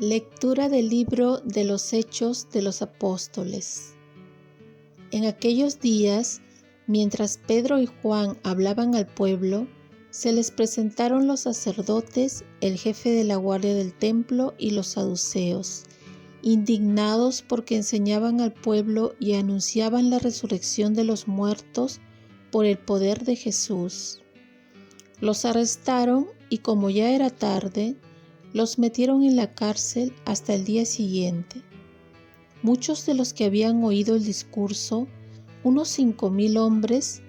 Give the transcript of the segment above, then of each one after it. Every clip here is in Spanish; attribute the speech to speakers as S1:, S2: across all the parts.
S1: Lectura del libro de los Hechos de los Apóstoles. En aquellos días, mientras Pedro y Juan hablaban al pueblo, se les presentaron los sacerdotes, el jefe de la guardia del templo y los saduceos, indignados porque enseñaban al pueblo y anunciaban la resurrección de los muertos por el poder de Jesús. Los arrestaron y como ya era tarde, los metieron en la cárcel hasta el día siguiente. Muchos de los que habían oído el discurso, unos cinco mil hombres,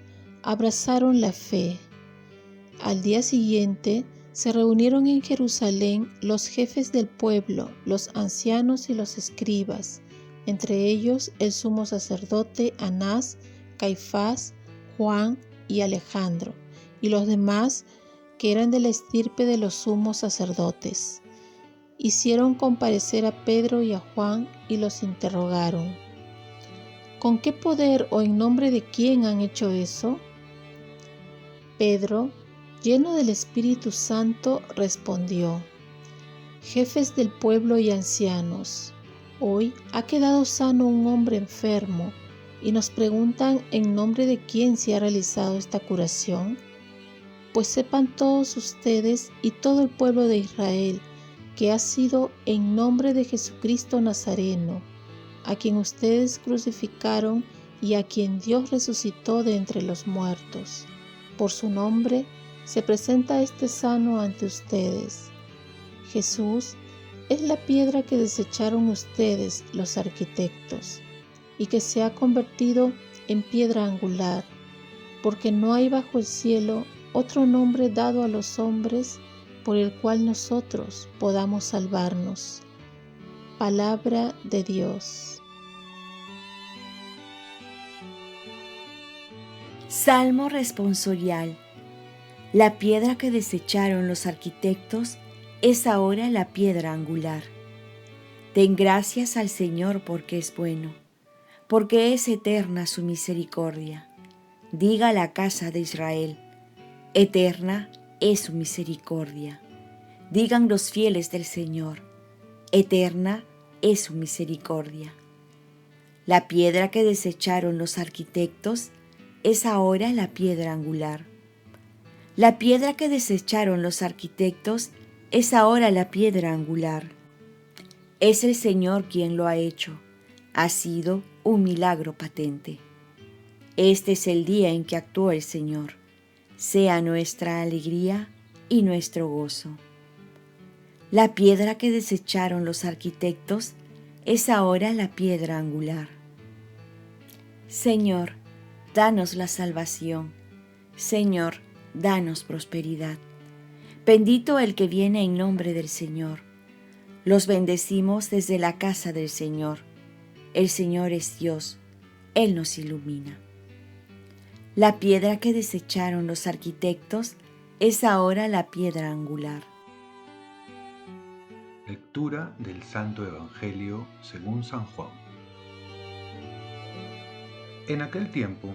S1: abrazaron la fe. Al día siguiente se reunieron en Jerusalén los jefes del pueblo, los ancianos y los escribas, entre ellos el sumo sacerdote Anás, Caifás, Juan y Alejandro, y los demás que eran de la estirpe de los sumos sacerdotes. Hicieron comparecer a Pedro y a Juan y los interrogaron. ¿Con qué poder o en nombre de quién han hecho eso? Pedro, lleno del Espíritu Santo, respondió, Jefes del pueblo y ancianos, hoy ha quedado sano un hombre enfermo y nos preguntan en nombre de quién se ha realizado esta curación pues sepan todos ustedes y todo el pueblo de Israel que ha sido en nombre de Jesucristo Nazareno, a quien ustedes crucificaron y a quien Dios resucitó de entre los muertos. Por su nombre se presenta este sano ante ustedes. Jesús es la piedra que desecharon ustedes, los arquitectos, y que se ha convertido en piedra angular, porque no hay bajo el cielo otro nombre dado a los hombres por el cual nosotros podamos salvarnos. Palabra de Dios.
S2: Salmo responsorial. La piedra que desecharon los arquitectos es ahora la piedra angular. Den gracias al Señor porque es bueno, porque es eterna su misericordia. Diga la casa de Israel Eterna es su misericordia. Digan los fieles del Señor, eterna es su misericordia. La piedra que desecharon los arquitectos es ahora la piedra angular. La piedra que desecharon los arquitectos es ahora la piedra angular. Es el Señor quien lo ha hecho. Ha sido un milagro patente. Este es el día en que actuó el Señor sea nuestra alegría y nuestro gozo. La piedra que desecharon los arquitectos es ahora la piedra angular. Señor, danos la salvación. Señor, danos prosperidad. Bendito el que viene en nombre del Señor. Los bendecimos desde la casa del Señor. El Señor es Dios. Él nos ilumina. La piedra que desecharon los arquitectos es ahora la piedra angular.
S3: Lectura del Santo Evangelio según San Juan. En aquel tiempo,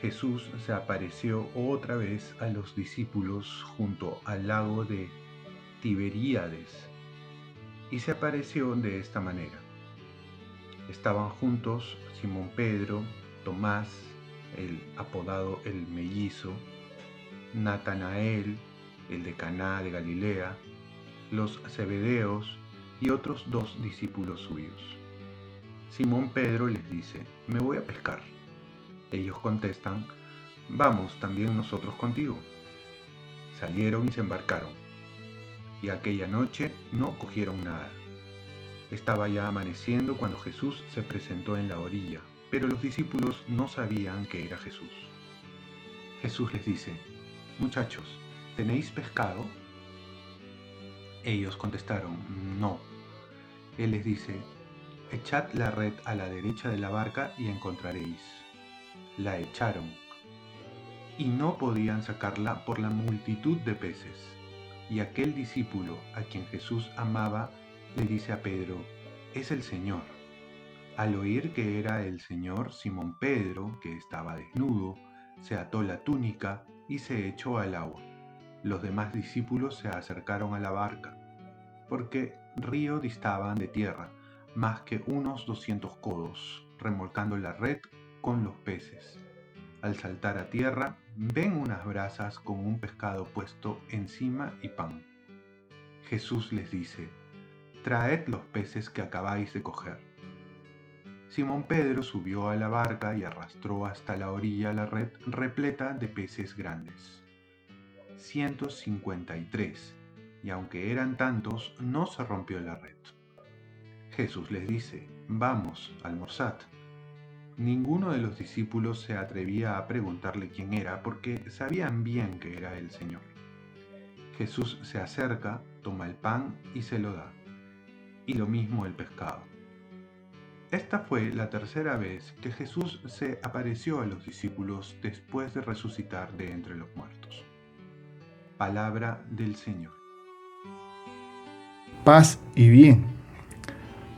S3: Jesús se apareció otra vez a los discípulos junto al lago de Tiberíades y se apareció de esta manera. Estaban juntos Simón Pedro, Tomás, el apodado el mellizo, Natanael, el de Caná de Galilea, los Zebedeos y otros dos discípulos suyos. Simón Pedro les dice, me voy a pescar. Ellos contestan, vamos también nosotros contigo. Salieron y se embarcaron, y aquella noche no cogieron nada. Estaba ya amaneciendo cuando Jesús se presentó en la orilla pero los discípulos no sabían que era Jesús. Jesús les dice, muchachos, ¿tenéis pescado? Ellos contestaron, no. Él les dice, echad la red a la derecha de la barca y encontraréis. La echaron, y no podían sacarla por la multitud de peces. Y aquel discípulo a quien Jesús amaba le dice a Pedro, es el Señor. Al oír que era el señor, Simón Pedro, que estaba desnudo, se ató la túnica y se echó al agua. Los demás discípulos se acercaron a la barca, porque río distaban de tierra más que unos 200 codos, remolcando la red con los peces. Al saltar a tierra, ven unas brasas con un pescado puesto encima y pan. Jesús les dice, Traed los peces que acabáis de coger. Simón Pedro subió a la barca y arrastró hasta la orilla la red repleta de peces grandes. 153, y aunque eran tantos, no se rompió la red. Jesús les dice, vamos, almorzad. Ninguno de los discípulos se atrevía a preguntarle quién era porque sabían bien que era el Señor. Jesús se acerca, toma el pan y se lo da y lo mismo el pescado. Esta fue la tercera vez que Jesús se apareció a los discípulos después de resucitar de entre los muertos. Palabra del Señor.
S4: Paz y bien.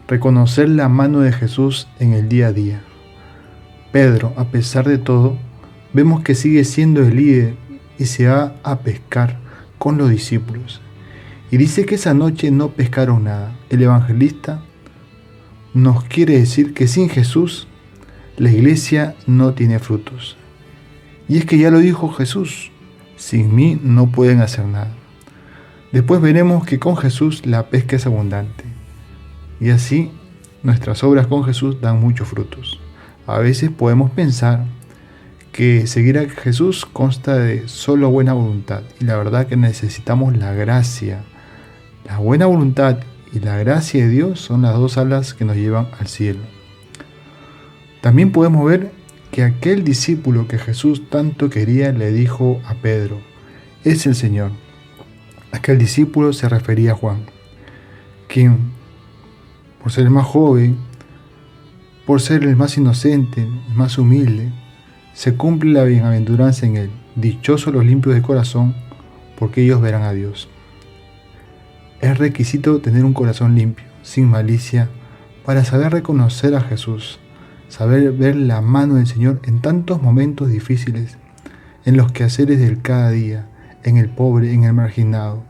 S4: Reconocer la mano de Jesús en el día a día. Pedro, a pesar de todo, vemos que sigue siendo el líder y se va a pescar con los discípulos. Y dice que esa noche no pescaron nada. El evangelista nos quiere decir que sin Jesús la iglesia no tiene frutos. Y es que ya lo dijo Jesús, sin mí no pueden hacer nada. Después veremos que con Jesús la pesca es abundante. Y así nuestras obras con Jesús dan muchos frutos. A veces podemos pensar que seguir a Jesús consta de solo buena voluntad y la verdad que necesitamos la gracia la buena voluntad y la gracia de Dios son las dos alas que nos llevan al cielo. También podemos ver que aquel discípulo que Jesús tanto quería le dijo a Pedro, es el Señor. Aquel discípulo se refería a Juan, quien, por ser el más joven, por ser el más inocente, el más humilde, se cumple la bienaventuranza en él. Dichosos los limpios de corazón, porque ellos verán a Dios. Es requisito tener un corazón limpio, sin malicia, para saber reconocer a Jesús, saber ver la mano del Señor en tantos momentos difíciles, en los quehaceres del cada día, en el pobre, en el marginado.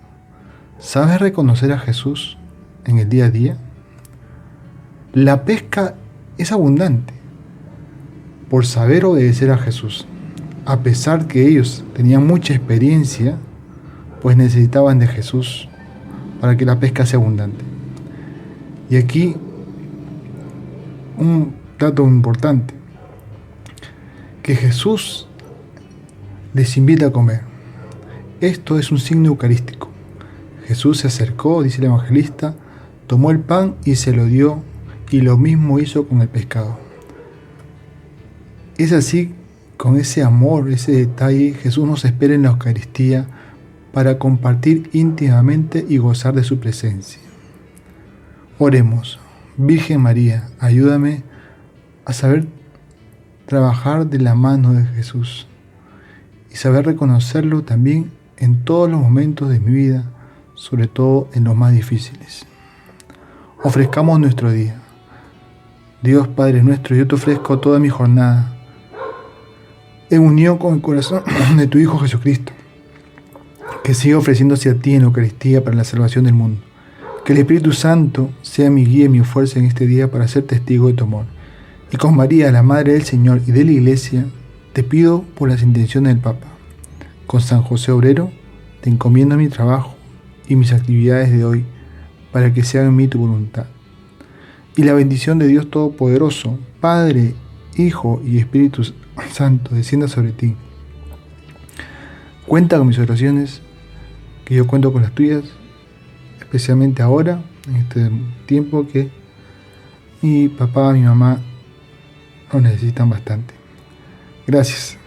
S4: ¿Sabes reconocer a Jesús en el día a día? La pesca es abundante por saber obedecer a Jesús. A pesar que ellos tenían mucha experiencia, pues necesitaban de Jesús para que la pesca sea abundante. Y aquí un dato importante, que Jesús les invita a comer. Esto es un signo eucarístico. Jesús se acercó, dice el evangelista, tomó el pan y se lo dio y lo mismo hizo con el pescado. Es así, con ese amor, ese detalle, Jesús nos espera en la Eucaristía para compartir íntimamente y gozar de su presencia. Oremos, Virgen María, ayúdame a saber trabajar de la mano de Jesús y saber reconocerlo también en todos los momentos de mi vida, sobre todo en los más difíciles. Ofrezcamos nuestro día. Dios Padre nuestro, yo te ofrezco toda mi jornada en unión con el corazón de tu Hijo Jesucristo que siga ofreciéndose a ti en Eucaristía para la salvación del mundo. Que el Espíritu Santo sea mi guía y mi fuerza en este día para ser testigo de tu amor. Y con María, la Madre del Señor y de la Iglesia, te pido por las intenciones del Papa. Con San José Obrero, te encomiendo mi trabajo y mis actividades de hoy para que se haga en mí tu voluntad. Y la bendición de Dios Todopoderoso, Padre, Hijo y Espíritu Santo, descienda sobre ti. Cuenta con mis oraciones que yo cuento con las tuyas, especialmente ahora, en este tiempo que mi papá, mi mamá lo necesitan bastante. Gracias.